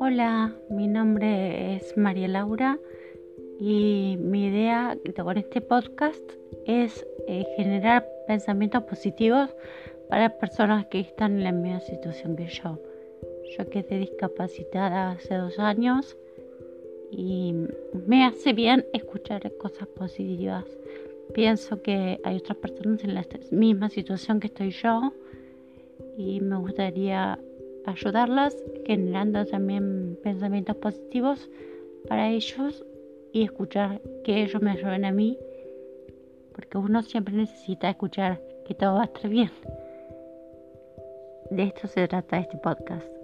Hola, mi nombre es María Laura y mi idea con este podcast es eh, generar pensamientos positivos para personas que están en la misma situación que yo. Yo quedé discapacitada hace dos años y me hace bien escuchar cosas positivas. Pienso que hay otras personas en la misma situación que estoy yo y me gustaría ayudarlas generando también pensamientos positivos para ellos y escuchar que ellos me ayuden a mí porque uno siempre necesita escuchar que todo va a estar bien. De esto se trata este podcast.